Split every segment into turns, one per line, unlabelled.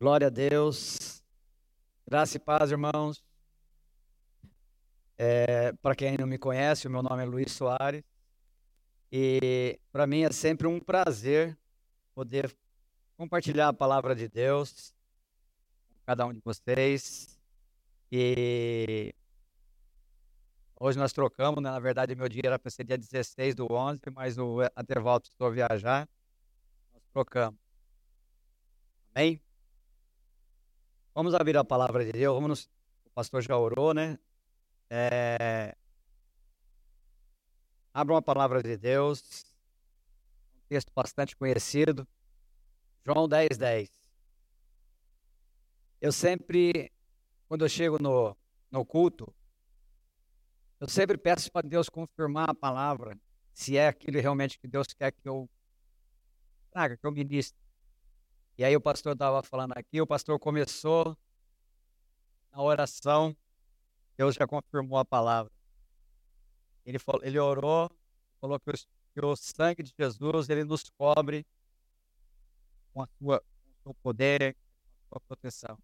Glória a Deus. Graça e paz, irmãos. É, para quem não me conhece, o meu nome é Luiz Soares. E para mim é sempre um prazer poder compartilhar a palavra de Deus com cada um de vocês. E hoje nós trocamos, né? na verdade meu dia era para ser dia 16 do 11, mas o Atervaldo precisou viajar. Nós trocamos. Amém? Vamos abrir a palavra de Deus. Vamos, o pastor já orou, né? É... Abra uma palavra de Deus. Um texto bastante conhecido. João 10, 10. Eu sempre, quando eu chego no, no culto, eu sempre peço para Deus confirmar a palavra, se é aquilo realmente que Deus quer que eu traga, que eu ministre. E aí o pastor estava falando aqui, o pastor começou na oração, Deus já confirmou a palavra. Ele, falou, ele orou, falou que o, que o sangue de Jesus ele nos cobre com, a sua, com o seu poder, com a sua proteção.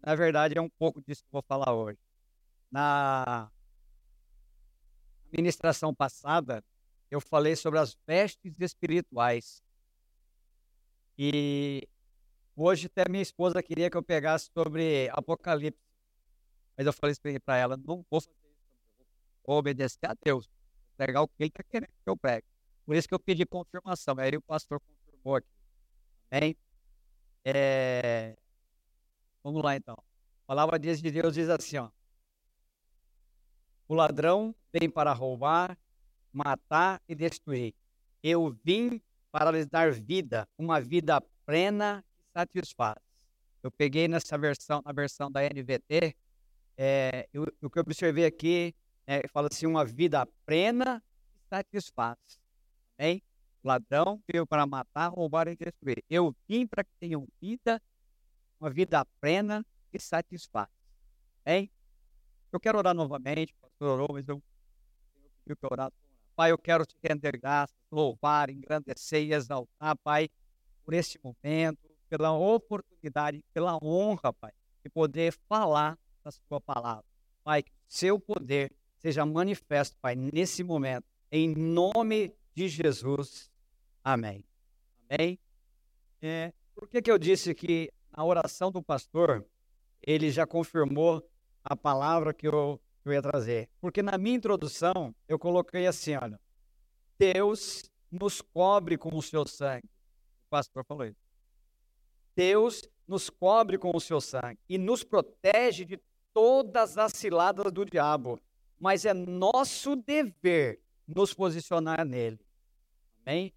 Na verdade, é um pouco disso que eu vou falar hoje. Na ministração passada, eu falei sobre as vestes espirituais. E hoje até minha esposa queria que eu pegasse sobre Apocalipse. Mas eu falei para ela, não vou fazer isso, vou obedecer a Deus. Vou pegar o que ele está querendo que eu pegue. Por isso que eu pedi confirmação. Aí o pastor confirmou aqui. Amém? É... Vamos lá então. A palavra de Deus diz assim, ó. O ladrão vem para roubar, matar e destruir. Eu vim para lhes dar vida, uma vida plena que satisfaz. Eu peguei nessa versão, na versão da NVT, é, eu, o que eu observei aqui é, fala assim, uma vida plena que satisfaz. Amém? O ladrão veio para matar, roubar e destruir. Eu vim para que tenham vida, uma vida plena que satisfaz. Amém? Eu quero orar novamente, pastor orou, mas eu tenho para orar Pai, eu quero te render graças, louvar, engrandecer e exaltar, Pai, por esse momento, pela oportunidade, pela honra, Pai, de poder falar da Sua palavra. Pai, que seu poder seja manifesto, Pai, nesse momento, em nome de Jesus. Amém. Amém. É, por que, que eu disse que na oração do pastor, ele já confirmou a palavra que eu eu ia trazer. Porque na minha introdução eu coloquei assim, olha, Deus nos cobre com o seu sangue. O pastor falou isso. Deus nos cobre com o seu sangue e nos protege de todas as ciladas do diabo. Mas é nosso dever nos posicionar nele. Amém?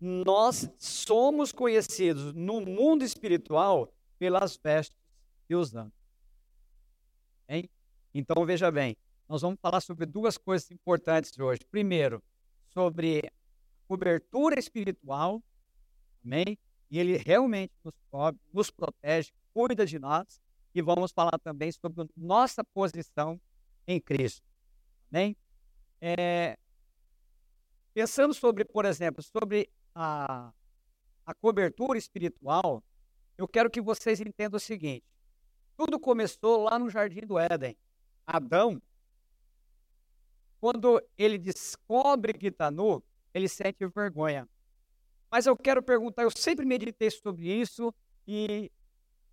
Nós somos conhecidos no mundo espiritual pelas vestes e os anos. Amém? Então, veja bem, nós vamos falar sobre duas coisas importantes hoje. Primeiro, sobre cobertura espiritual, amém? E ele realmente nos cobre, nos protege, cuida de nós. E vamos falar também sobre nossa posição em Cristo, amém? É, pensando sobre, por exemplo, sobre a, a cobertura espiritual, eu quero que vocês entendam o seguinte: tudo começou lá no Jardim do Éden. Adão, quando ele descobre que está nu, ele sente vergonha. Mas eu quero perguntar, eu sempre meditei sobre isso e,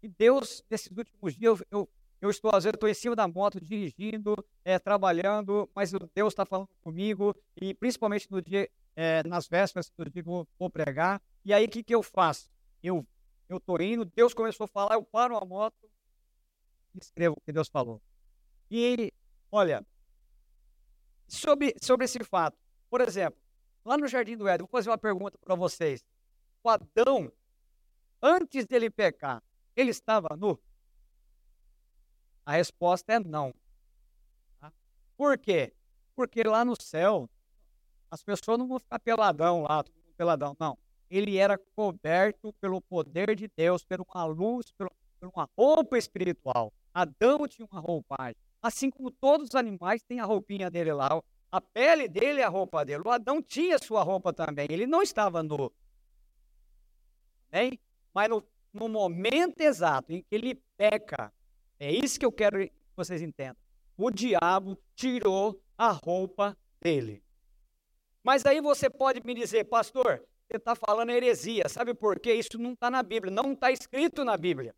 e Deus, nesses últimos dias, eu, eu, eu estou, às vezes, estou em cima da moto, dirigindo, é, trabalhando, mas Deus está falando comigo, e principalmente no dia, é, nas vésperas do dia que eu vou pregar. E aí, o que, que eu faço? Eu estou indo, Deus começou a falar, eu paro a moto e escrevo o que Deus falou. E, olha, sobre, sobre esse fato, por exemplo, lá no Jardim do Éden, vou fazer uma pergunta para vocês. O Adão, antes dele pecar, ele estava nu? A resposta é não. Tá? Por quê? Porque lá no céu, as pessoas não vão ficar peladão lá, peladão, não. Ele era coberto pelo poder de Deus, uma luz, por uma roupa espiritual. Adão tinha uma roupagem. Assim como todos os animais têm a roupinha dele lá, a pele dele é a roupa dele. O Adão tinha sua roupa também, ele não estava nu. Amém? Mas no, no momento exato em que ele peca, é isso que eu quero que vocês entendam. O diabo tirou a roupa dele. Mas aí você pode me dizer, pastor, você está falando heresia. Sabe por quê? Isso não está na Bíblia, não está escrito na Bíblia.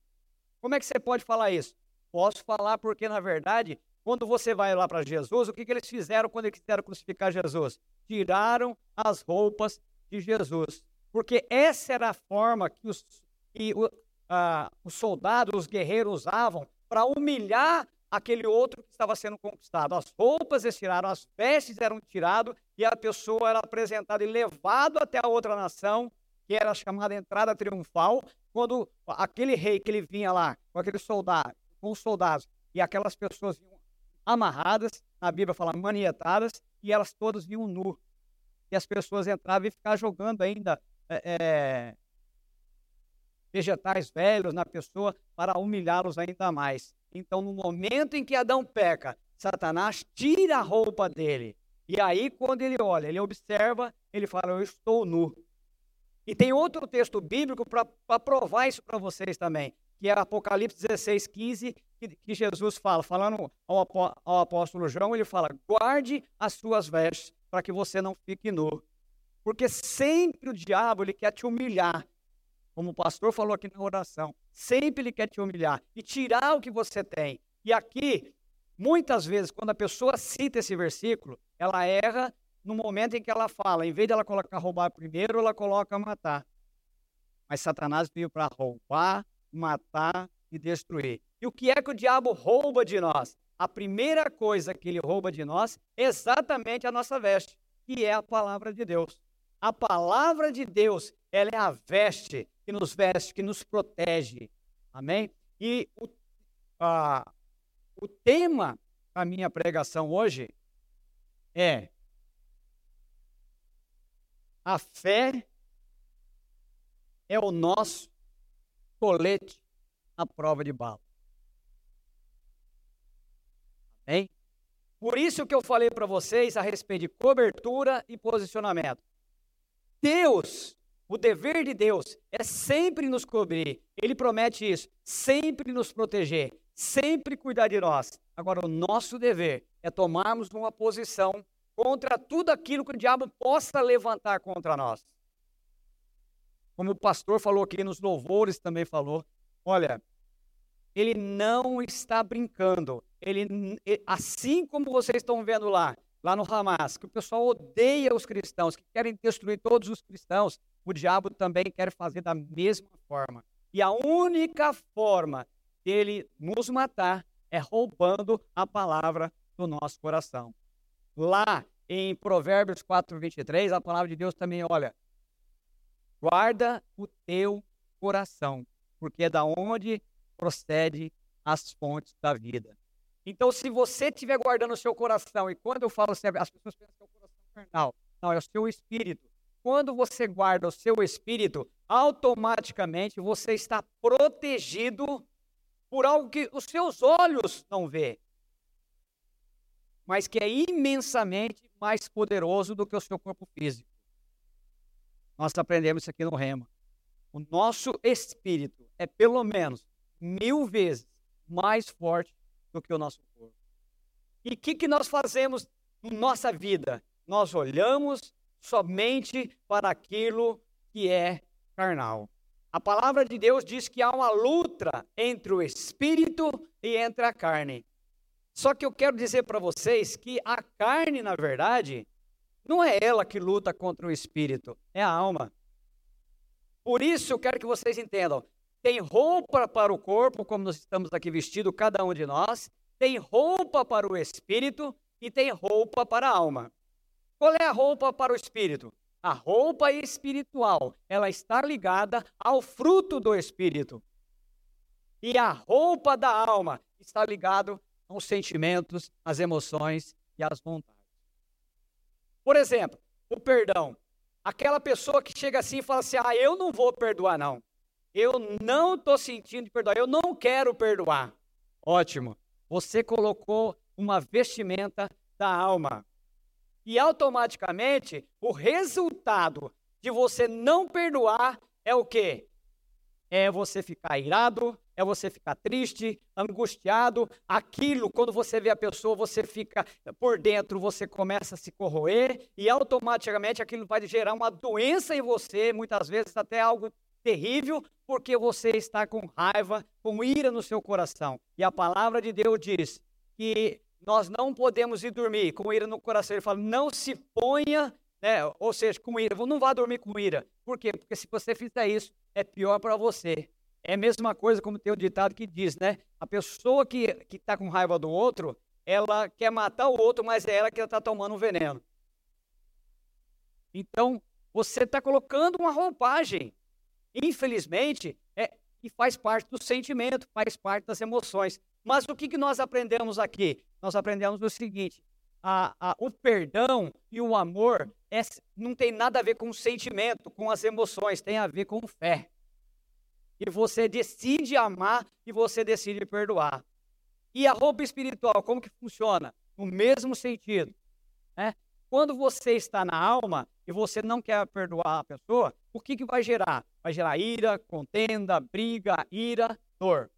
Como é que você pode falar isso? Posso falar porque, na verdade, quando você vai lá para Jesus, o que, que eles fizeram quando eles quiseram crucificar Jesus? Tiraram as roupas de Jesus. Porque essa era a forma que os, que, uh, os soldados, os guerreiros usavam para humilhar aquele outro que estava sendo conquistado. As roupas eles tiraram, as vestes eram tiradas e a pessoa era apresentada e levado até a outra nação, que era chamada entrada triunfal, quando aquele rei que ele vinha lá com aqueles soldados, com os soldados, e aquelas pessoas vinham amarradas, na Bíblia fala manietadas, e elas todas vinham nu. E as pessoas entravam e ficavam jogando ainda é, é, vegetais velhos na pessoa para humilhá-los ainda mais. Então, no momento em que Adão peca, Satanás tira a roupa dele. E aí, quando ele olha, ele observa, ele fala: Eu estou nu. E tem outro texto bíblico para provar isso para vocês também, que é Apocalipse 16, 15, que, Jesus fala, falando ao, ao apóstolo João, ele fala: Guarde as suas vestes, para que você não fique nu. Porque sempre o diabo ele quer te humilhar, como o pastor falou aqui na oração, sempre ele quer te humilhar e tirar o que você tem. E aqui, muitas vezes, quando a pessoa cita esse versículo, ela erra no momento em que ela fala, em vez dela colocar roubar primeiro, ela coloca matar. Mas Satanás veio para roubar, matar e destruir. E o que é que o diabo rouba de nós? A primeira coisa que ele rouba de nós é exatamente a nossa veste, que é a palavra de Deus. A palavra de Deus, ela é a veste que nos veste, que nos protege. Amém? E o, a, o tema da minha pregação hoje é a fé é o nosso colete à prova de bala. Amém? Por isso que eu falei para vocês a respeito de cobertura e posicionamento. Deus o dever de Deus é sempre nos cobrir. Ele promete isso, sempre nos proteger, sempre cuidar de nós. Agora, o nosso dever é tomarmos uma posição contra tudo aquilo que o diabo possa levantar contra nós. Como o pastor falou aqui nos louvores, também falou. Olha, ele não está brincando. Ele, assim como vocês estão vendo lá, lá no Hamas, que o pessoal odeia os cristãos, que querem destruir todos os cristãos, o diabo também quer fazer da mesma forma. E a única forma dele nos matar é roubando a palavra do nosso coração. Lá em Provérbios 4, 23, a palavra de Deus também olha: guarda o teu coração, porque é da onde procede as fontes da vida. Então, se você estiver guardando o seu coração, e quando eu falo, as pessoas pensam que é o coração carnal, não, é o seu espírito quando você guarda o seu espírito, automaticamente você está protegido por algo que os seus olhos não vê, mas que é imensamente mais poderoso do que o seu corpo físico. Nós aprendemos isso aqui no Rema. O nosso espírito é pelo menos mil vezes mais forte do que o nosso corpo. E o que, que nós fazemos na nossa vida? Nós olhamos somente para aquilo que é carnal. A palavra de Deus diz que há uma luta entre o espírito e entre a carne. Só que eu quero dizer para vocês que a carne, na verdade, não é ela que luta contra o espírito, é a alma. Por isso eu quero que vocês entendam: tem roupa para o corpo, como nós estamos aqui vestidos, cada um de nós, tem roupa para o espírito e tem roupa para a alma. Qual é a roupa para o espírito? A roupa espiritual, ela está ligada ao fruto do espírito. E a roupa da alma está ligado aos sentimentos, às emoções e às vontades. Por exemplo, o perdão. Aquela pessoa que chega assim e fala assim: "Ah, eu não vou perdoar não. Eu não estou sentindo perdoar, eu não quero perdoar". Ótimo. Você colocou uma vestimenta da alma. E automaticamente, o resultado de você não perdoar é o quê? é você ficar irado, é você ficar triste, angustiado. Aquilo, quando você vê a pessoa, você fica por dentro, você começa a se corroer e automaticamente aquilo vai gerar uma doença em você, muitas vezes até algo terrível, porque você está com raiva, com ira no seu coração. E a palavra de Deus diz que nós não podemos ir dormir com ira no coração. Ele fala: não se ponha, né, ou seja, com ira. Não vá dormir com ira. Por quê? Porque se você fizer isso, é pior para você. É a mesma coisa como tem o ditado que diz, né? A pessoa que está com raiva do outro, ela quer matar o outro, mas é ela que está tomando um veneno. Então, você está colocando uma roupagem. Infelizmente, é que faz parte do sentimento, faz parte das emoções. Mas o que, que nós aprendemos aqui? Nós aprendemos o seguinte: a, a, o perdão e o amor é, não tem nada a ver com o sentimento, com as emoções, tem a ver com fé. E você decide amar e você decide perdoar. E a roupa espiritual, como que funciona? No mesmo sentido. Né? Quando você está na alma e você não quer perdoar a pessoa, o que, que vai gerar? Vai gerar ira, contenda, briga, ira, dor.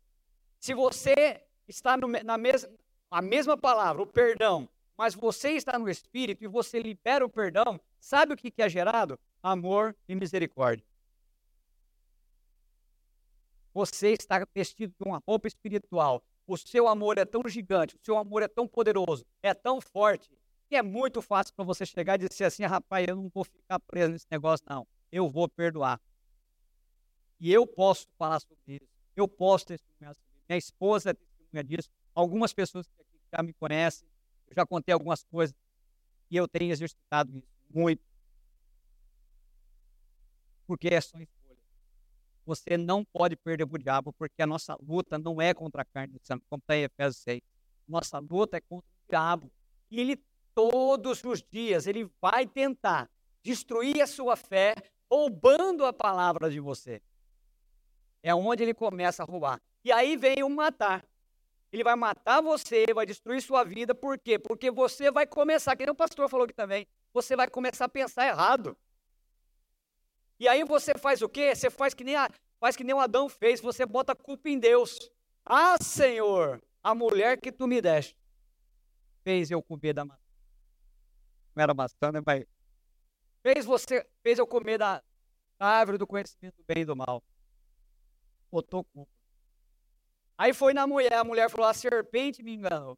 Se você está no, na mesma, a mesma palavra, o perdão, mas você está no Espírito e você libera o perdão, sabe o que é gerado? Amor e misericórdia. Você está vestido de uma roupa espiritual. O seu amor é tão gigante, o seu amor é tão poderoso, é tão forte, que é muito fácil para você chegar e dizer assim: rapaz, eu não vou ficar preso nesse negócio, não. Eu vou perdoar. E eu posso falar sobre isso. Eu posso testemunhar sobre isso. Minha esposa é testemunha disso. Algumas pessoas que aqui já me conhecem eu já contei algumas coisas e eu tenho exercitado isso muito. Porque é só escolha. Você não pode perder o diabo, porque a nossa luta não é contra a carne e sangue, como está em Efésios 6. Nossa luta é contra o diabo. E ele, todos os dias, ele vai tentar destruir a sua fé, roubando a palavra de você. É onde ele começa a roubar. E aí vem o matar. Ele vai matar você, vai destruir sua vida. Por quê? Porque você vai começar, que nem o pastor falou aqui também, você vai começar a pensar errado. E aí você faz o quê? Você faz que nem, a, faz que nem o Adão fez, você bota a culpa em Deus. Ah, Senhor, a mulher que tu me deste fez eu comer da maçã. Não era maçã, né, pai? Fez você, fez eu comer da árvore do conhecimento do bem e do mal. Botou culpa. Aí foi na mulher, a mulher falou: a serpente me enganou.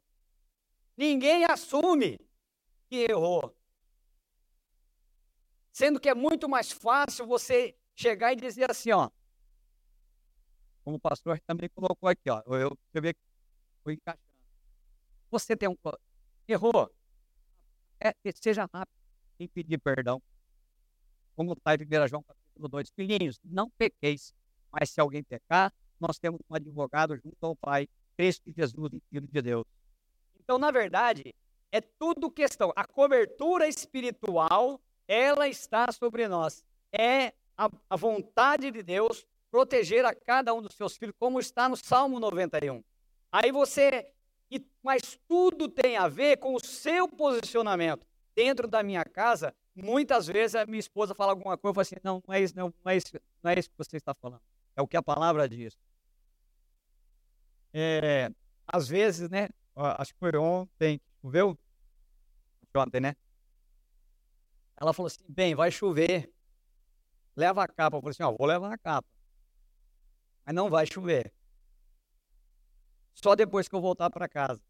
Ninguém assume que errou. Sendo que é muito mais fácil você chegar e dizer assim, ó. Como o pastor também colocou aqui, ó. Eu, eu vi fui encaixando. Você tem um. Errou. É, seja rápido em pedir perdão. Como está em 1 João capítulo 2. Filhinhos, não pequeis, mas se alguém pecar, nós temos um advogado junto ao Pai, Cristo Jesus, Filho de Deus. Então, na verdade, é tudo questão. A cobertura espiritual, ela está sobre nós. É a, a vontade de Deus proteger a cada um dos seus filhos, como está no Salmo 91. Aí você. Mas tudo tem a ver com o seu posicionamento. Dentro da minha casa, muitas vezes a minha esposa fala alguma coisa, eu falo assim: não, não é isso, não, não é isso, não é isso que você está falando. É o que a palavra diz. É, às vezes, né? Acho que foi ontem, choveu? Ontem, né? Ela falou assim: bem, vai chover. Leva a capa. Eu falei assim: ó, vou levar a capa. Mas não vai chover. Só depois que eu voltar para casa.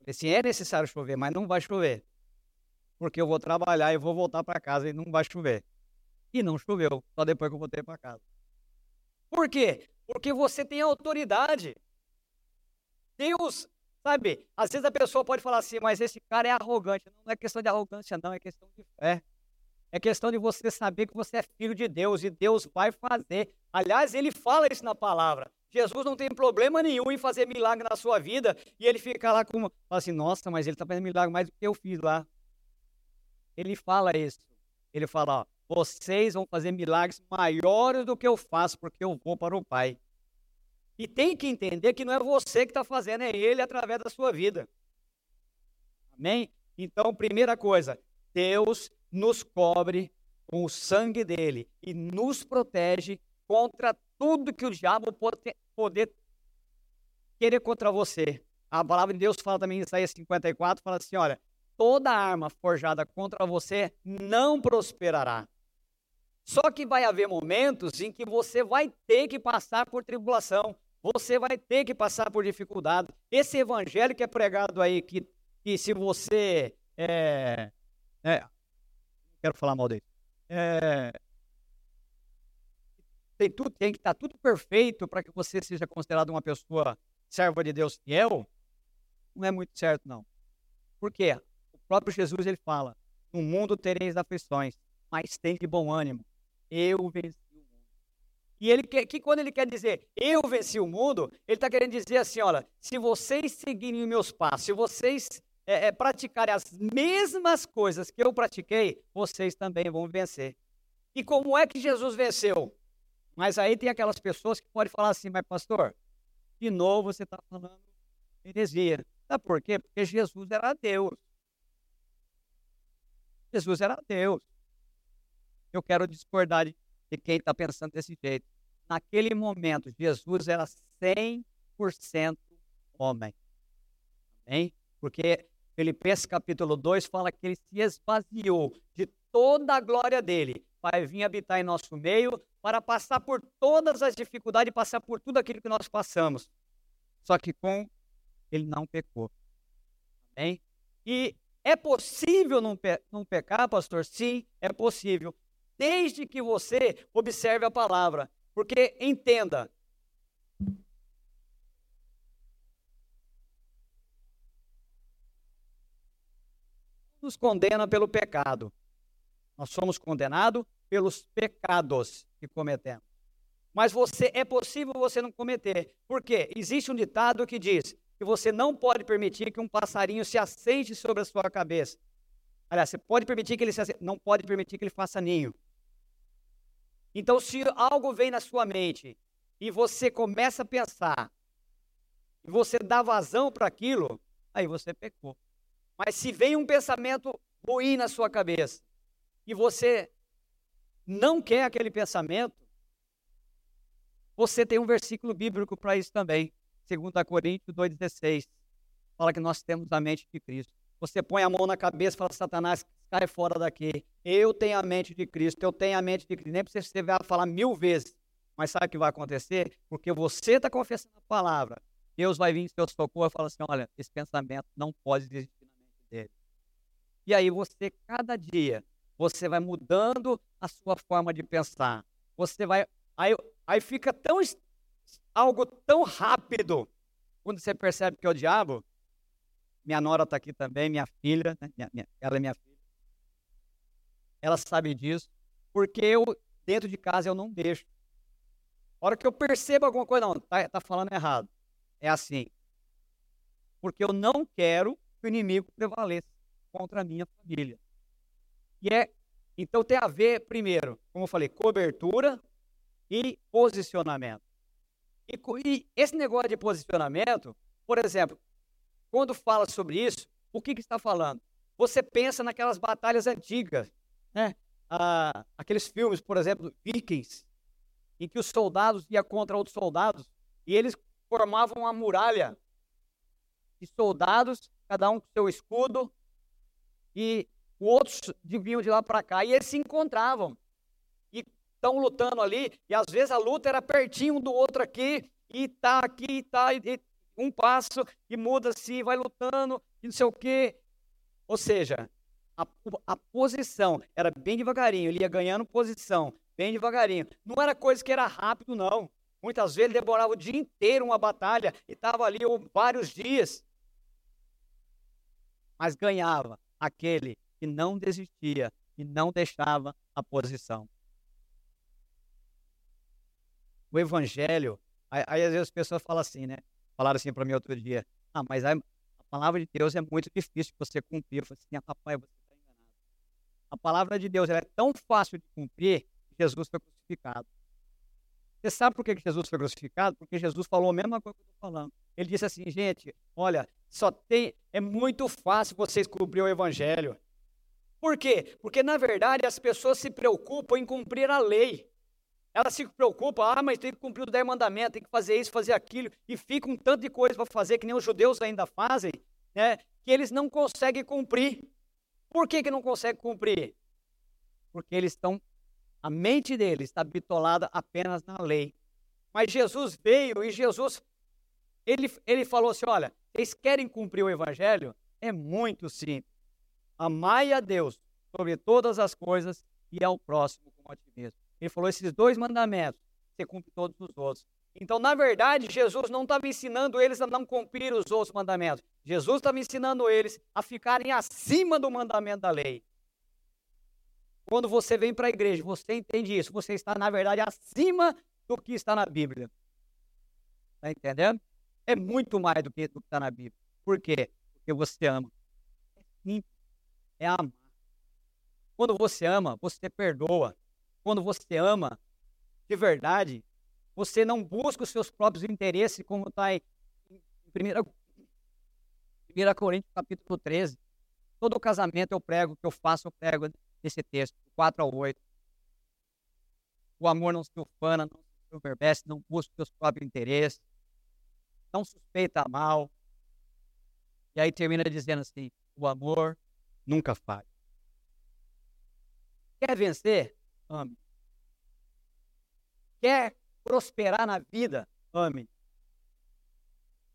falei assim: é necessário chover, mas não vai chover. Porque eu vou trabalhar e vou voltar para casa e não vai chover. E não choveu, só depois que eu voltei para casa. Por quê? Porque você tem autoridade. Deus, sabe, às vezes a pessoa pode falar assim, mas esse cara é arrogante. Não é questão de arrogância, não, é questão de fé. É questão de você saber que você é filho de Deus e Deus vai fazer. Aliás, ele fala isso na palavra. Jesus não tem problema nenhum em fazer milagre na sua vida e ele fica lá com. Fala assim, nossa, mas ele está fazendo milagre mais do que eu fiz lá. Ele fala isso. Ele fala, ó, vocês vão fazer milagres maiores do que eu faço, porque eu vou para o Pai. E tem que entender que não é você que está fazendo, é Ele através da sua vida. Amém? Então, primeira coisa, Deus nos cobre com o sangue dele e nos protege contra tudo que o diabo pode poder querer contra você. A palavra de Deus fala também em Isaías 54, fala assim, olha, toda arma forjada contra você não prosperará. Só que vai haver momentos em que você vai ter que passar por tribulação, você vai ter que passar por dificuldade. Esse evangelho que é pregado aí, que, que se você. É, é, quero falar mal dele. É, tem, tudo, tem que estar tudo perfeito para que você seja considerado uma pessoa serva de Deus fiel. Não é muito certo, não. Por quê? O próprio Jesus ele fala: No mundo tereis aflições, mas tem de bom ânimo eu venci o mundo. E ele quer, que quando ele quer dizer eu venci o mundo, ele está querendo dizer assim: olha, se vocês seguirem os meus passos, se vocês é, é, praticarem as mesmas coisas que eu pratiquei, vocês também vão vencer. E como é que Jesus venceu? Mas aí tem aquelas pessoas que podem falar assim, mas pastor, de novo você está falando heresia. Sabe por quê? Porque Jesus era Deus. Jesus era Deus eu quero discordar de, quem está pensando desse jeito. Naquele momento, Jesus era 100% homem. Amém? Porque Filipenses capítulo 2 fala que ele se esvaziou de toda a glória dele para vir habitar em nosso meio, para passar por todas as dificuldades, passar por tudo aquilo que nós passamos. Só que com ele não pecou. Amém? E é possível não, pe não pecar, pastor? Sim, é possível desde que você observe a palavra. Porque entenda, nos condena pelo pecado. Nós somos condenados pelos pecados que cometemos. Mas você é possível você não cometer. Por quê? Existe um ditado que diz que você não pode permitir que um passarinho se assente sobre a sua cabeça. Aliás, você pode permitir que ele se assente, não pode permitir que ele faça ninho. Então, se algo vem na sua mente e você começa a pensar, e você dá vazão para aquilo, aí você pecou. Mas se vem um pensamento ruim na sua cabeça e você não quer aquele pensamento, você tem um versículo bíblico para isso também. 2 Coríntios 2,16. Fala que nós temos a mente de Cristo. Você põe a mão na cabeça e fala, Satanás, cai fora daqui. Eu tenho a mente de Cristo, eu tenho a mente de Cristo. Nem precisa você falar mil vezes. Mas sabe o que vai acontecer? Porque você está confessando a palavra. Deus vai vir em seu socorro e falar assim: olha, esse pensamento não pode existir na mente dele. E aí você, cada dia, você vai mudando a sua forma de pensar. Você vai. Aí, aí fica tão algo tão rápido quando você percebe que é o diabo. Minha nora está aqui também, minha filha, né? minha, minha, ela é minha filha ela sabe disso, porque eu, dentro de casa, eu não deixo. A hora que eu percebo alguma coisa, não, tá, tá falando errado. É assim. Porque eu não quero que o inimigo prevaleça contra a minha família. E é, então tem a ver, primeiro, como eu falei, cobertura e posicionamento. E, e esse negócio de posicionamento, por exemplo, quando fala sobre isso, o que, que está falando? Você pensa naquelas batalhas antigas, né? Ah, aqueles filmes, por exemplo, Vikings, em que os soldados iam contra outros soldados e eles formavam uma muralha de soldados, cada um com seu escudo, e outros vinham de lá para cá e eles se encontravam e estão lutando ali e às vezes a luta era pertinho um do outro aqui e tá aqui e tá e, um passo e muda-se, vai lutando e não sei o quê. Ou seja, a, a posição era bem devagarinho, ele ia ganhando posição, bem devagarinho. Não era coisa que era rápido, não. Muitas vezes demorava o dia inteiro uma batalha e estava ali vários dias. Mas ganhava aquele que não desistia e não deixava a posição. O evangelho, aí, aí às vezes as pessoas falam assim, né? Falaram assim para mim outro dia: ah, mas a, a palavra de Deus é muito difícil você cumprir. Eu falei assim: rapaz, você a palavra de Deus é tão fácil de cumprir que Jesus foi crucificado. Você sabe por que Jesus foi crucificado? Porque Jesus falou a mesma coisa que eu estou falando. Ele disse assim, gente, olha, só tem, é muito fácil vocês cumprir o evangelho. Por quê? Porque na verdade as pessoas se preocupam em cumprir a lei. Ela se preocupa, ah, mas tem que cumprir os dez mandamentos, tem que fazer isso, fazer aquilo, e fica um tanto de coisa para fazer que nem os judeus ainda fazem, né? Que eles não conseguem cumprir. Por que, que não conseguem cumprir? Porque eles estão, a mente deles está bitolada apenas na lei. Mas Jesus veio e Jesus, ele, ele falou assim: olha, vocês querem cumprir o evangelho? É muito simples. Amai a Deus sobre todas as coisas e ao próximo como a ti mesmo. Ele falou esses dois mandamentos, você cumpre todos os outros. Então, na verdade, Jesus não estava ensinando eles a não cumprir os outros mandamentos. Jesus estava ensinando eles a ficarem acima do mandamento da lei. Quando você vem para a igreja, você entende isso. Você está, na verdade, acima do que está na Bíblia. Está entendendo? É muito mais do que do que está na Bíblia. Por quê? Porque você ama. É simples. É amar. Quando você ama, você perdoa. Quando você ama de verdade, você não busca os seus próprios interesses, como está em 1, 1 Coríntios capítulo 13. Todo casamento eu prego, que eu faço, eu prego nesse texto, 4 ao 8. O amor não se ufana, não se envervece, não busca os seus próprios interesses, não suspeita mal. E aí termina dizendo assim: o amor nunca falha. Quer vencer? Ame. Quer prosperar na vida? Ame.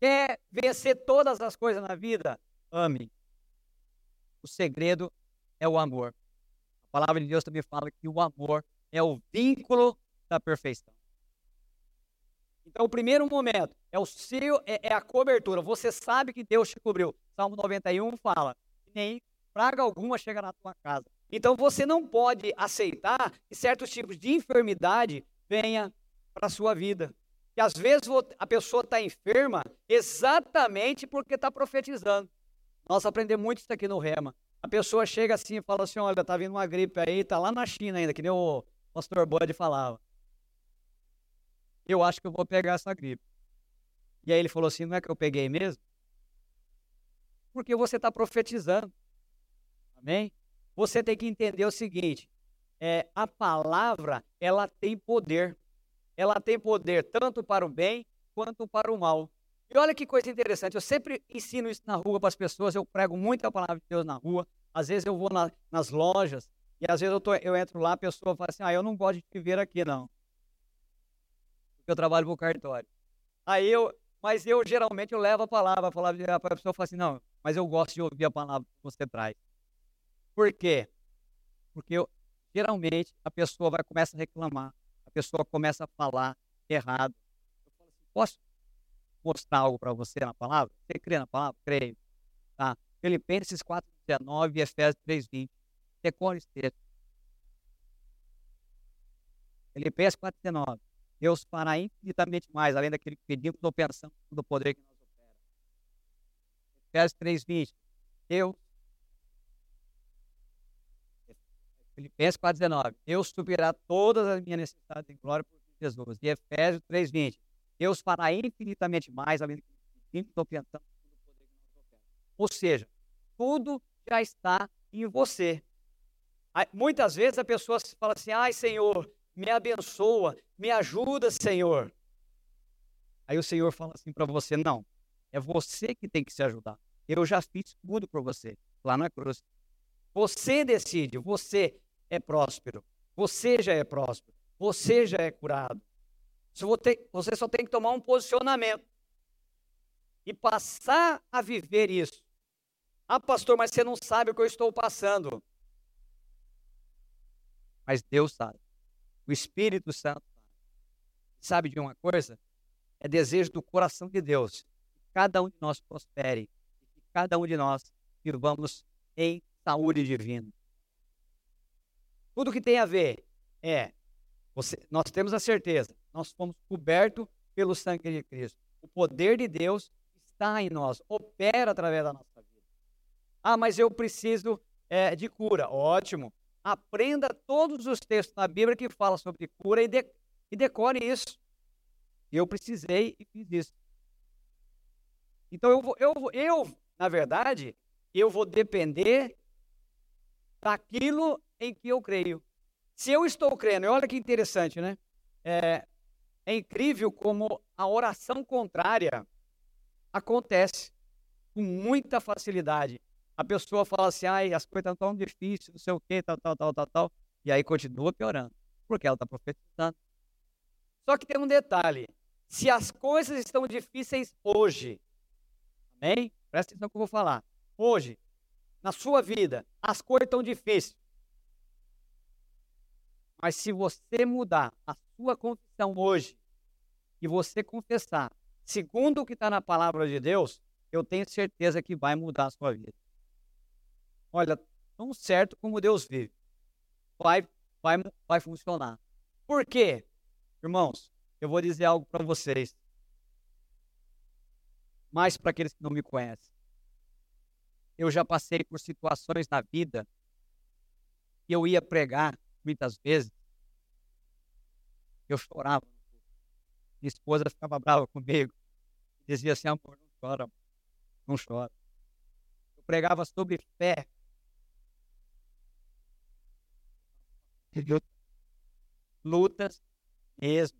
Quer vencer todas as coisas na vida? Ame. O segredo é o amor. A palavra de Deus também fala que o amor é o vínculo da perfeição. Então, o primeiro momento é o seu, é, é, a cobertura. Você sabe que Deus te cobriu. Salmo 91 fala: nem praga alguma chega na tua casa. Então, você não pode aceitar que certos tipos de enfermidade venha para a sua vida. Que às vezes a pessoa está enferma exatamente porque está profetizando. Nós aprendemos muito isso aqui no Rema. A pessoa chega assim e fala assim: olha, tá vindo uma gripe aí, tá lá na China ainda, que nem o pastor Bud falava. Eu acho que eu vou pegar essa gripe. E aí ele falou assim: não é que eu peguei mesmo? Porque você está profetizando. Amém? Você tem que entender o seguinte: é, a palavra ela tem poder ela tem poder tanto para o bem quanto para o mal. E olha que coisa interessante, eu sempre ensino isso na rua para as pessoas, eu prego muito a palavra de Deus na rua, às vezes eu vou na, nas lojas, e às vezes eu, tô, eu entro lá, a pessoa fala assim, ah, eu não gosto de te ver aqui não, porque eu trabalho para o cartório. Aí eu, mas eu geralmente eu levo a palavra, a palavra, a pessoa fala assim, não, mas eu gosto de ouvir a palavra que você traz. Por quê? Porque eu, geralmente a pessoa vai começar a reclamar, a pessoa começa a falar errado. Eu falo assim, posso mostrar algo para você na palavra? Você crê na palavra? Creio. Tá? Filipenses 4,19 e Efésios 3,20. Decore esse texto. Filipenses 4,19. Deus fará infinitamente mais, além daquilo que pedimos ou pensamos, do poder que nos opera. Efésios 3,20. Deus Filipenses 4,19. Deus suprirá todas as minhas necessidades em glória por Jesus. E Efésios 3,20. Deus fará infinitamente mais, além do que estou pensando. Ou seja, tudo já está em você. Muitas vezes a pessoa fala assim: ai, Senhor, me abençoa, me ajuda, Senhor. Aí o Senhor fala assim para você: não, é você que tem que se ajudar. Eu já fiz tudo por você, lá na cruz. Você decide, você é próspero. Você já é próspero. Você já é curado. Você só tem que tomar um posicionamento e passar a viver isso. Ah, pastor, mas você não sabe o que eu estou passando. Mas Deus sabe. O Espírito Santo sabe. Sabe de uma coisa? É desejo do coração de Deus que cada um de nós prospere que cada um de nós vivamos em saúde divina. Tudo que tem a ver é, você, nós temos a certeza, nós fomos cobertos pelo sangue de Cristo. O poder de Deus está em nós, opera através da nossa vida. Ah, mas eu preciso é, de cura. Ótimo. Aprenda todos os textos na Bíblia que falam sobre cura e, de, e decore isso. Eu precisei e fiz isso. Então eu, eu, eu, na verdade, eu vou depender daquilo em que eu creio. Se eu estou crendo, olha que interessante, né? é, é incrível como a oração contrária acontece com muita facilidade. A pessoa fala assim, ai, as coisas estão tão difíceis, não sei o quê, tal, tal, tal, tal, tal. E aí continua piorando, porque ela está profetizando. Só que tem um detalhe: se as coisas estão difíceis hoje, amém? Presta atenção no que eu vou falar. Hoje, na sua vida, as coisas estão difíceis. Mas se você mudar a sua confissão hoje e você confessar segundo o que está na palavra de Deus, eu tenho certeza que vai mudar a sua vida. Olha, tão certo como Deus vive, vai, vai, vai funcionar. Por quê? Irmãos, eu vou dizer algo para vocês. Mais para aqueles que não me conhecem. Eu já passei por situações na vida que eu ia pregar muitas vezes. Eu chorava. Minha esposa ficava brava comigo. Dizia assim, amor, não chora. Não chora. Eu pregava sobre fé. Lutas mesmo.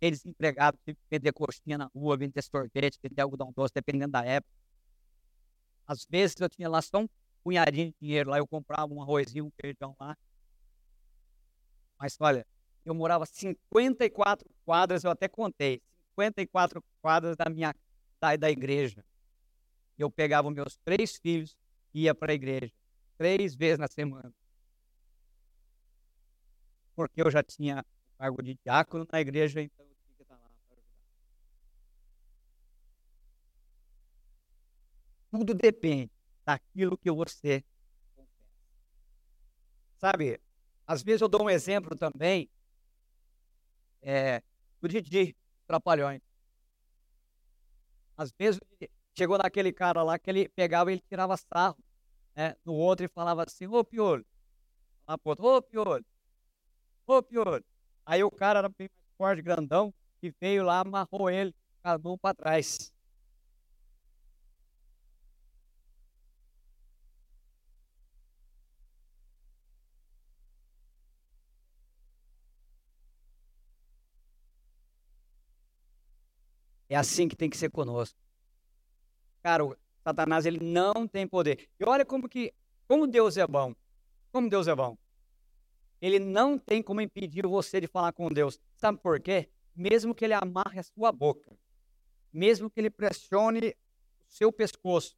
Eles empregados, tive que vender coxinha na rua, vender sorvete, vender algodão doce, dependendo da época. Às vezes eu tinha lá só um punhadinho de dinheiro lá, eu comprava um arrozinho, um feijão lá. Mas olha, eu morava 54 quadras, eu até contei, 54 quadras da minha da, da igreja. Eu pegava meus três filhos e ia para a igreja três vezes na semana. Porque eu já tinha cargo de diácono na igreja, então eu tinha que estar lá para ajudar. Tudo depende daquilo que você confessa. Sabe, às vezes eu dou um exemplo também é, do Didi, Trapalhões. Às vezes chegou naquele cara lá que ele pegava e ele tirava sarro né, no outro e falava assim, ô Piolho. Lá pro outro, ô Piolho. Ô Piolho. Aí o cara era bem forte, grandão, e veio lá, amarrou ele, com a mão para trás. É assim que tem que ser conosco. Cara, o Satanás ele não tem poder. E olha como que como Deus é bom. Como Deus é bom. Ele não tem como impedir você de falar com Deus. Sabe por quê? Mesmo que ele amarre a sua boca, mesmo que ele pressione o seu pescoço,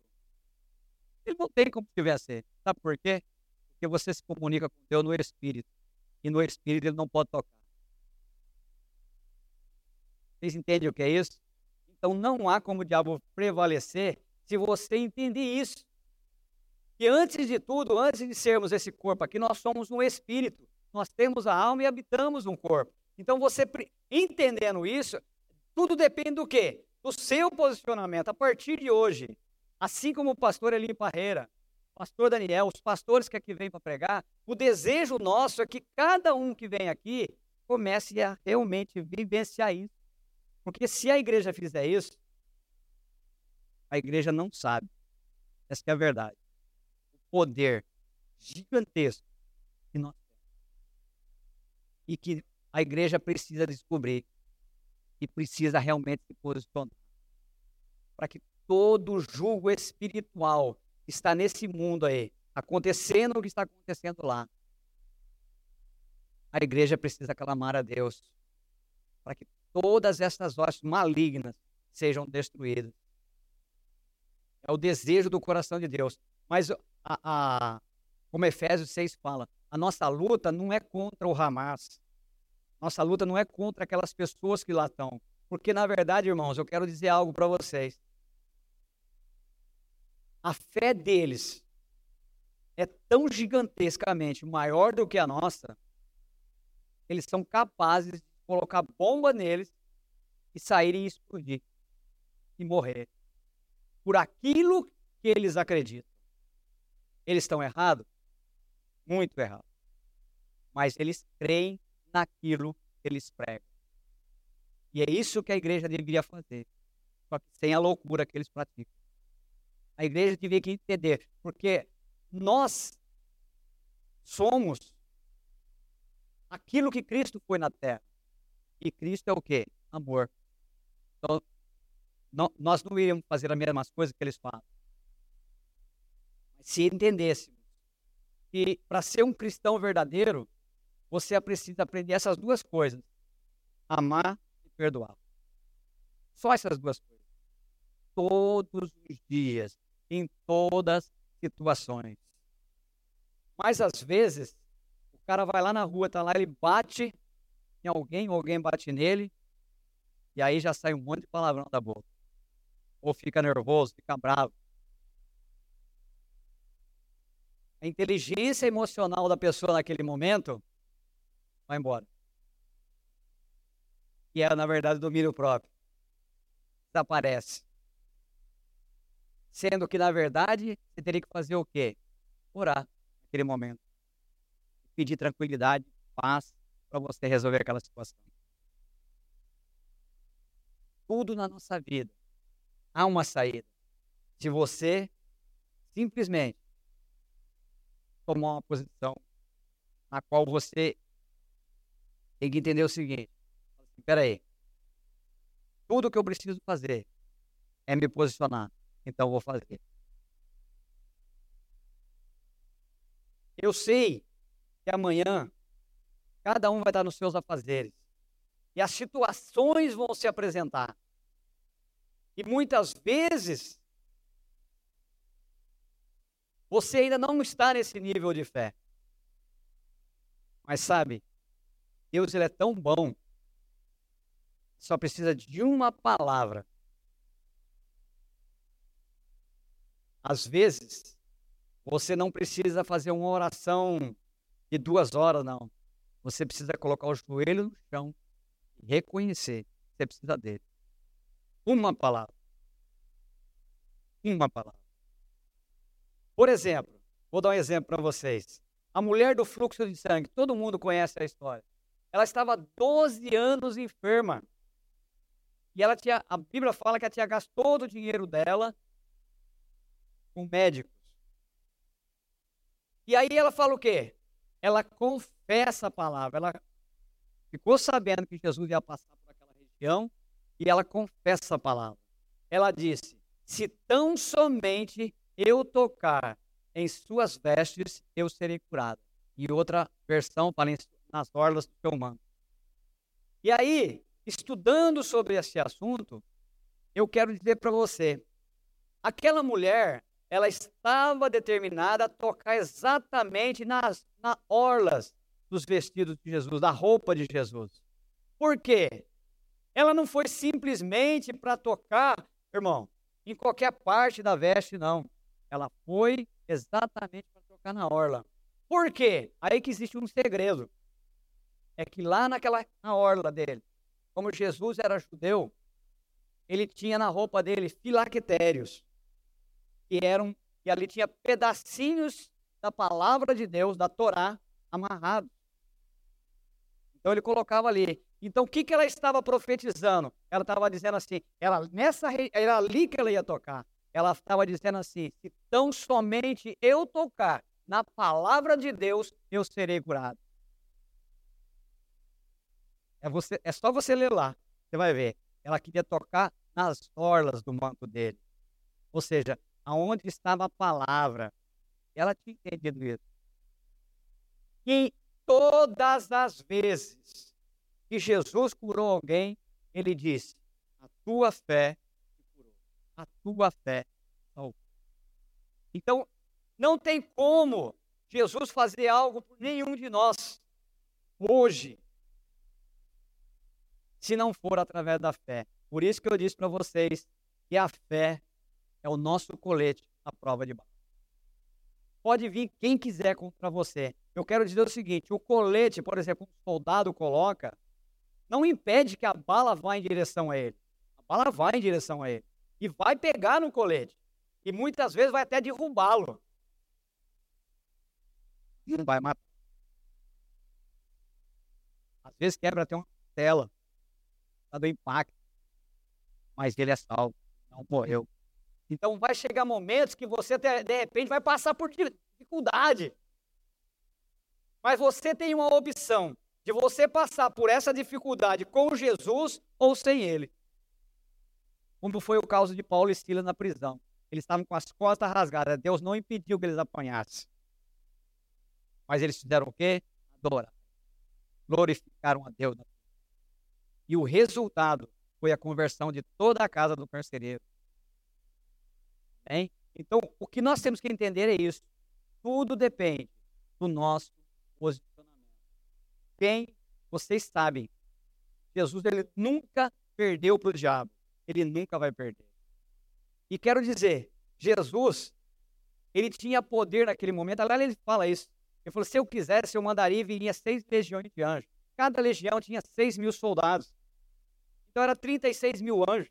ele não tem como te vencer. Sabe por quê? Porque você se comunica com Deus no Espírito. E no Espírito ele não pode tocar. Vocês entendem o que é isso? Então não há como o diabo prevalecer se você entender isso. Que antes de tudo, antes de sermos esse corpo aqui, nós somos um espírito. Nós temos a alma e habitamos um corpo. Então você entendendo isso, tudo depende do quê? Do seu posicionamento. A partir de hoje, assim como o pastor Eli Parreira, pastor Daniel, os pastores que aqui vêm para pregar, o desejo nosso é que cada um que vem aqui comece a realmente vivenciar isso. Porque se a igreja fizer isso, a igreja não sabe. Essa é a verdade. O poder gigantesco que nós temos. E que a igreja precisa descobrir. E precisa realmente se posicionar. Para que todo julgo espiritual que está nesse mundo aí, acontecendo o que está acontecendo lá, a igreja precisa clamar a Deus para que todas essas hostes malignas sejam destruídas. É o desejo do coração de Deus. Mas, a, a, como Efésios 6 fala, a nossa luta não é contra o Hamas. Nossa luta não é contra aquelas pessoas que lá estão. Porque, na verdade, irmãos, eu quero dizer algo para vocês. A fé deles é tão gigantescamente maior do que a nossa, eles são capazes colocar bomba neles e saírem e explodir e morrer por aquilo que eles acreditam. Eles estão errados? Muito errados. Mas eles creem naquilo que eles pregam. E é isso que a igreja deveria fazer. Só que sem a loucura que eles praticam. A igreja deveria entender, porque nós somos aquilo que Cristo foi na terra. E Cristo é o quê? Amor. Então, não, nós não iríamos fazer as mesmas coisas que eles fazem. Se entendêssemos que para ser um cristão verdadeiro, você precisa aprender essas duas coisas: amar e perdoar. Só essas duas coisas. Todos os dias, em todas as situações. Mas às vezes, o cara vai lá na rua, tá lá, ele bate em alguém, alguém bate nele, e aí já sai um monte de palavrão da boca. Ou fica nervoso, fica bravo. A inteligência emocional da pessoa naquele momento vai embora. E é, na verdade, domínio próprio. Desaparece. Sendo que, na verdade, você teria que fazer o quê? Orar naquele momento. Pedir tranquilidade, paz, para você resolver aquela situação. Tudo na nossa vida há uma saída. Se você simplesmente tomar uma posição na qual você tem que entender o seguinte: espera aí, tudo que eu preciso fazer é me posicionar, então vou fazer. Eu sei que amanhã cada um vai estar nos seus afazeres e as situações vão se apresentar. E muitas vezes você ainda não está nesse nível de fé. Mas sabe, Deus ele é tão bom, só precisa de uma palavra. Às vezes, você não precisa fazer uma oração de duas horas, não. Você precisa colocar o joelho no chão e reconhecer que você precisa dele. Uma palavra. Uma palavra. Por exemplo, vou dar um exemplo para vocês. A mulher do fluxo de sangue, todo mundo conhece a história. Ela estava 12 anos enferma. E ela tinha, a Bíblia fala que ela tinha gasto todo o dinheiro dela com médicos. E aí ela fala o quê? Ela confessa a palavra. Ela ficou sabendo que Jesus ia passar por aquela região e ela confessa a palavra. Ela disse: Se tão somente eu tocar em suas vestes, eu serei curado. E outra versão fala nas orlas do seu manto. E aí, estudando sobre esse assunto, eu quero dizer para você, aquela mulher, ela estava determinada a tocar exatamente nas na orlas dos vestidos de Jesus, da roupa de Jesus. Por quê? Ela não foi simplesmente para tocar, irmão, em qualquer parte da veste, não. Ela foi exatamente para tocar na orla. Por quê? Aí que existe um segredo. É que lá naquela na orla dele, como Jesus era judeu, ele tinha na roupa dele filactérios, que eram e ali tinha pedacinhos da palavra de Deus, da Torá, amarrados. Então ele colocava ali. Então o que, que ela estava profetizando? Ela estava dizendo assim, ela nessa era ali que ela ia tocar ela estava dizendo assim: se tão somente eu tocar na palavra de Deus, eu serei curado. É, você, é só você ler lá, você vai ver. Ela queria tocar nas orlas do manto dele. Ou seja, aonde estava a palavra. Ela tinha entendido isso. E todas as vezes que Jesus curou alguém, ele disse: A tua fé a tua fé salvou. Então, não tem como Jesus fazer algo por nenhum de nós hoje, se não for através da fé. Por isso que eu disse para vocês que a fé é o nosso colete à prova de bala. Pode vir quem quiser contra você. Eu quero dizer o seguinte: o colete, por exemplo, um soldado coloca, não impede que a bala vá em direção a ele. A bala vai em direção a ele e vai pegar no colete. E muitas vezes vai até derrubá-lo. Não vai matar. Às vezes quebra até uma tela do impacto. Mas ele é salvo, não morreu. Então vai chegar momentos que você de repente vai passar por dificuldade. Mas você tem uma opção de você passar por essa dificuldade com Jesus ou sem ele. Como foi o caso de Paulo e Silas na prisão. Eles estavam com as costas rasgadas. Deus não impediu que eles apanhassem. Mas eles fizeram o quê? Adorar. Glorificaram a Deus. E o resultado foi a conversão de toda a casa do carcereiro. Então, o que nós temos que entender é isso. Tudo depende do nosso posicionamento. Quem vocês sabem, Jesus ele nunca perdeu para o diabo. Ele nunca vai perder. E quero dizer, Jesus, ele tinha poder naquele momento. Aliás, ele fala isso. Ele falou: se eu quisesse, eu mandaria viria seis legiões de anjos. Cada legião tinha seis mil soldados. Então era 36 mil anjos.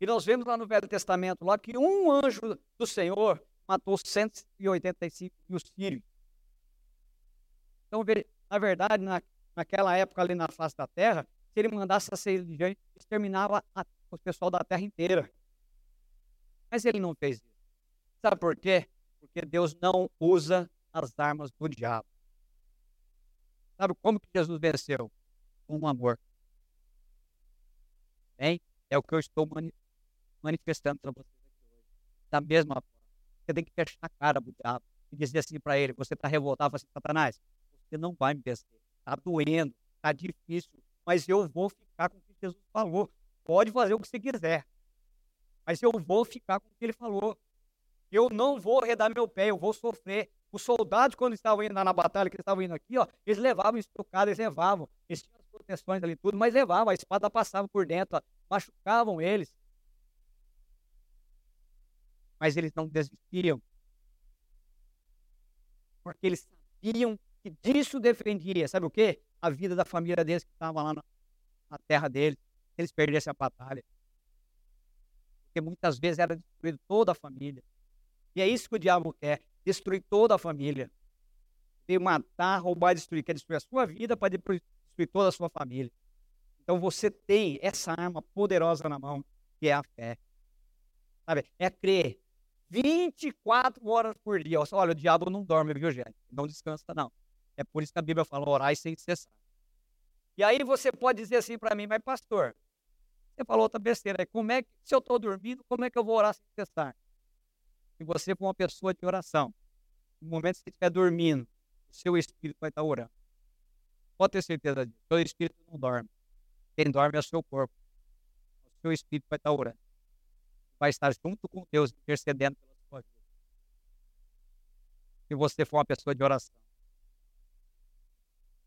E nós vemos lá no Velho Testamento lá que um anjo do Senhor matou 185 mil sírios. Então, na verdade, na, naquela época ali na face da terra, se ele mandasse a seis legiões, exterminava a, o pessoal da terra inteira. Mas ele não fez isso. Sabe por quê? Porque Deus não usa as armas do diabo. Sabe como que Jesus venceu? Com o amor. Bem, é o que eu estou manifestando para vocês. Da mesma forma, você tem que fechar a cara do diabo e dizer assim para ele: você está revoltado, assim, Satanás, você não vai me vencer. Está doendo, está difícil, mas eu vou ficar com o que Jesus falou. Pode fazer o que você quiser, mas eu vou ficar com o que ele falou. Eu não vou arredar meu pé, eu vou sofrer. Os soldados, quando estavam indo na batalha, que eles estavam indo aqui, ó, eles levavam estocada, eles levavam. Eles tinham as proteções ali tudo, mas levavam, a espada passava por dentro, ó, machucavam eles mas eles não desistiam. Porque eles sabiam que disso defendia, sabe o quê? A vida da família deles que estava lá na, terra deles, se eles perdessem a batalha. Porque muitas vezes era destruído toda a família. E é isso que o diabo quer, destruir toda a família. Quer matar, roubar, destruir. Quer destruir a sua vida para destruir toda a sua família. Então você tem essa arma poderosa na mão, que é a fé. Sabe? É crer 24 horas por dia. Olha, o diabo não dorme, viu, gente? Não descansa, não. É por isso que a Bíblia fala orar sem cessar. E aí você pode dizer assim para mim, mas pastor, você falou outra besteira. Como é que, se eu estou dormindo, como é que eu vou orar sem cessar? Se você for uma pessoa de oração, no momento que você estiver dormindo, o seu espírito vai estar orando. Pode ter certeza disso. Seu espírito não dorme. Quem dorme é o seu corpo. O seu espírito vai estar orando vai estar junto com Deus, intercedendo pela sua vida. Se você for uma pessoa de oração.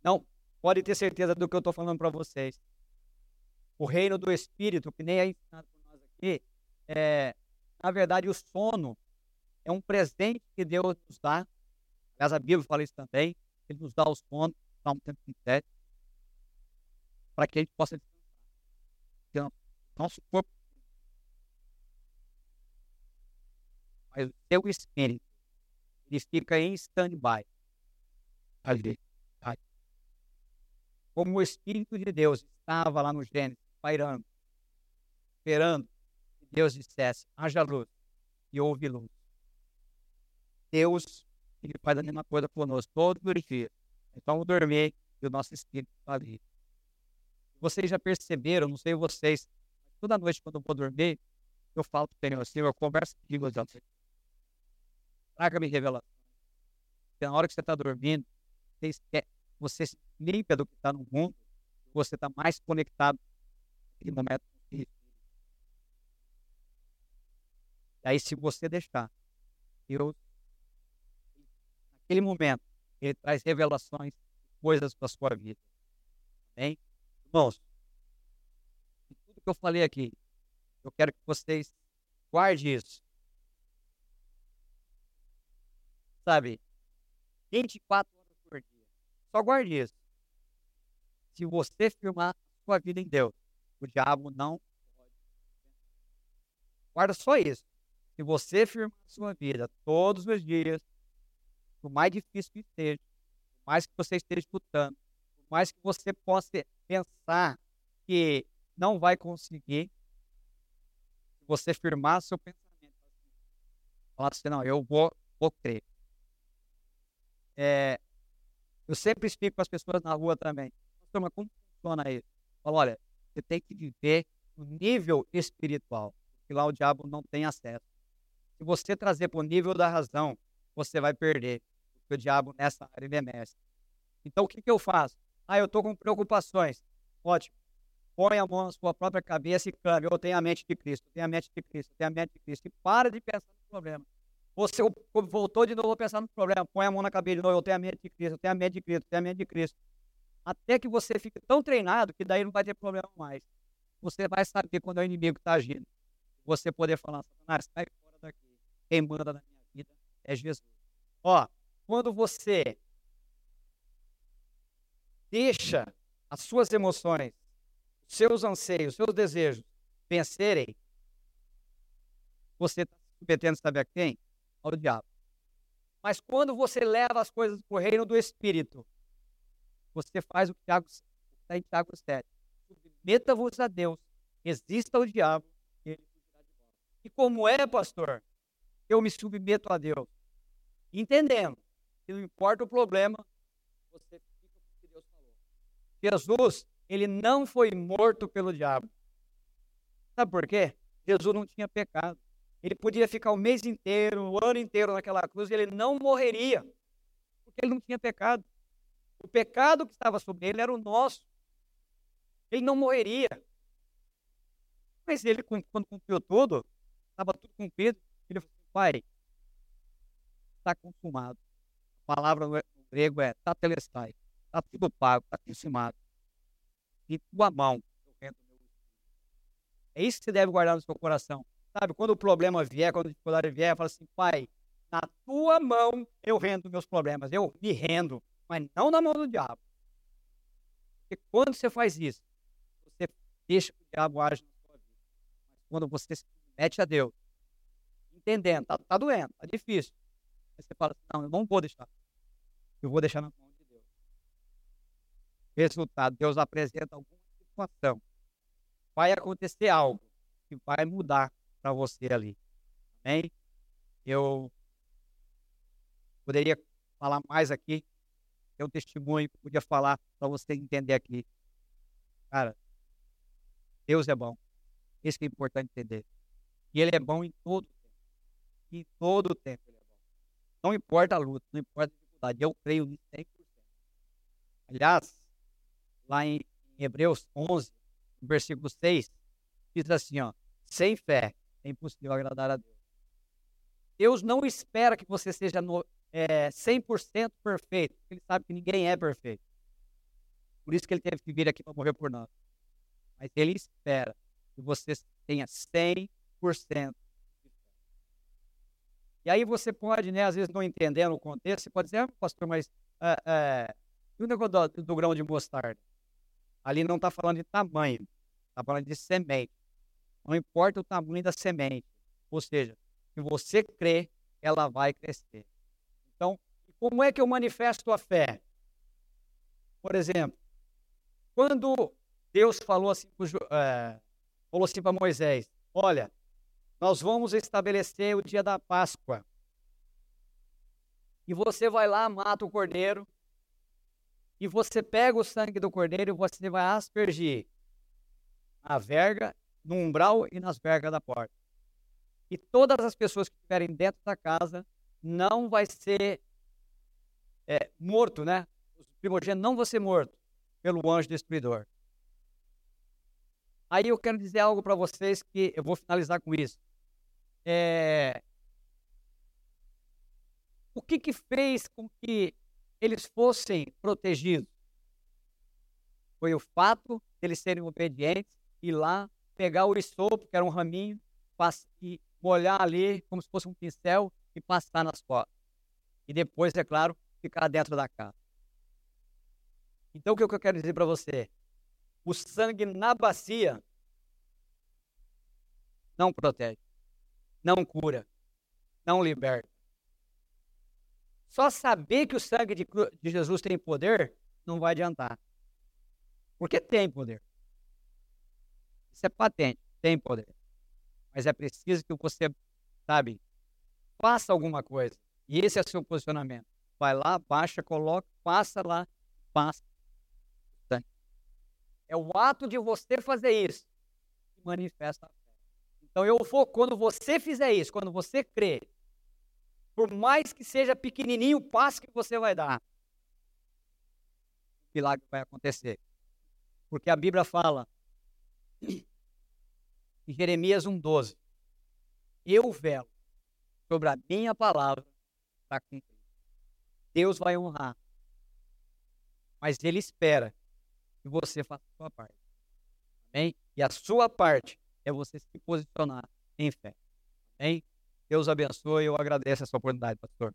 Não, pode ter certeza do que eu estou falando para vocês. O reino do Espírito, que nem é ensinado por nós aqui, é, na verdade, o sono é um presente que Deus nos dá. Aliás, a Bíblia fala isso também. Ele nos dá o sono, Salmo 127, para que a gente possa descansar. Então, nosso corpo mas o seu espírito ele fica em stand-by. Ali. Como o Espírito de Deus estava lá no Gênesis, pairando, esperando que Deus dissesse: haja luz, e houve luz. Deus, ele faz a mesma coisa conosco todos os. Então, vamos dormir e o nosso espírito está ali. Vocês já perceberam, não sei vocês, toda noite quando eu vou dormir, eu falo para o Senhor, Senhor, conversa comigo, Traga-me revelação. Na hora que você está dormindo, você, esquece, você se limpa do que está no mundo, você está mais conectado naquele momento. E aí, se você deixar, Deus, naquele momento, ele traz revelações, coisas para sua vida. Amém? Irmãos, tudo que eu falei aqui, eu quero que vocês guardem isso sabe? 24 horas por dia. Só guarde isso. Se você firmar sua vida em Deus, o diabo não pode. Guarda só isso. Se você firmar sua vida todos os dias, por mais difícil que esteja, por mais que você esteja lutando, por mais que você possa pensar que não vai conseguir, se você firmar seu pensamento, falar assim, não, eu vou, vou crer. É, eu sempre explico para as pessoas na rua também. mas como funciona isso? Fala, olha, você tem que viver no nível espiritual, que lá o diabo não tem acesso. Se você trazer para o nível da razão, você vai perder, porque o diabo nessa área ele é mestre. Então o que, que eu faço? Ah, eu estou com preocupações. Ótimo. Põe a mão na sua própria cabeça e clame. Eu tenho a mente de Cristo, tenho a mente de Cristo, tenho a mente de Cristo. E para de pensar no problema. Você voltou de novo a pensar no problema. Põe a mão na cabeça de novo. Eu tenho a mente de Cristo, eu tenho a mente de Cristo, eu tenho a mente de Cristo. Até que você fique tão treinado que daí não vai ter problema mais. Você vai saber quando é o inimigo está agindo. Você poder falar, Satanás, sai fora daqui. Quem manda na minha vida é Jesus. Ó, quando você deixa as suas emoções, seus anseios, seus desejos vencerem, você está submetendo, sabe a quem? Ao diabo. Mas quando você leva as coisas para o reino do Espírito, você faz o que está em Tiago 7. Submeta-vos a Deus, resista ao diabo, e ele fugirá de. E como é, pastor? Eu me submeto a Deus. Entendendo que não importa o problema, você Jesus, ele não foi morto pelo diabo. Sabe por quê? Jesus não tinha pecado. Ele podia ficar o mês inteiro, o ano inteiro naquela cruz e ele não morreria, porque ele não tinha pecado. O pecado que estava sobre ele era o nosso. Ele não morreria. Mas ele, quando cumpriu tudo, estava tudo cumprido, ele falou pai, está consumado. A palavra no grego é tatelestai. Está tudo pago, está consumado. Em tua mão É isso que você deve guardar no seu coração. Sabe, quando o problema vier, quando a dificuldade vier, fala assim, pai, na tua mão eu rendo meus problemas. Eu me rendo, mas não na mão do diabo. Porque quando você faz isso, você deixa que o diabo age na sua vida. Mas quando você se mete a Deus, entendendo, tá, tá doendo, tá difícil. Aí você fala assim, não, eu não vou deixar. Eu vou deixar na mão resultado, Deus apresenta alguma situação, vai acontecer algo que vai mudar para você ali. Amém? Eu poderia falar mais aqui, tem um testemunho podia falar para você entender aqui. Cara, Deus é bom. Isso que é importante entender. E Ele é bom em todo tempo. Em todo tempo Ele é bom. Não importa a luta, não importa a dificuldade. Eu creio nisso 100%. Aliás, lá em, Hebreus 11, versículo 6, diz assim, ó, sem fé é impossível agradar a Deus. Deus não espera que você seja no, é, 100% perfeito, porque Ele sabe que ninguém é perfeito. Por isso que Ele teve que vir aqui para morrer por nós. Mas Ele espera que você tenha 100% de fé. E aí você pode, né, às vezes não entendendo o contexto, você pode dizer, ah, pastor, mas é, é, e o negócio do, do grão de mostarda? Ali não está falando de tamanho, está falando de semente. Não importa o tamanho da semente. Ou seja, se você crê, ela vai crescer. Então, como é que eu manifesto a fé? Por exemplo, quando Deus falou assim, é, falou assim para Moisés: Olha, nós vamos estabelecer o dia da Páscoa. E você vai lá, mata o cordeiro, e você pega o sangue do cordeiro e você vai aspergir na verga, no umbral e nas vergas da porta. E todas as pessoas que estiverem dentro da casa não vai ser é, morto, né? Os primogênitos não vão ser mortos pelo anjo destruidor. Aí eu quero dizer algo para vocês que eu vou finalizar com isso. É... O que que fez com que eles fossem protegidos. Foi o fato de eles serem obedientes e lá pegar o isopo, que era um raminho, e molhar ali como se fosse um pincel e passar nas costas. E depois, é claro, ficar dentro da casa. Então, o que eu quero dizer para você? O sangue na bacia não protege, não cura, não liberta. Só saber que o sangue de Jesus tem poder não vai adiantar. Porque tem poder. Isso é patente, tem poder. Mas é preciso que você, sabe, faça alguma coisa. E esse é seu posicionamento. Vai lá, baixa, coloca, passa lá, passa. É o ato de você fazer isso que manifesta a fé. Então eu vou, quando você fizer isso, quando você crer, por mais que seja pequenininho o passo que você vai dar, o milagre vai acontecer. Porque a Bíblia fala em Jeremias 1,12: Eu velo sobre a minha palavra para cumprir. Deus vai honrar, mas Ele espera que você faça a sua parte. Amém? E a sua parte é você se posicionar em fé. Amém? Deus abençoe. Eu agradeço essa oportunidade, pastor.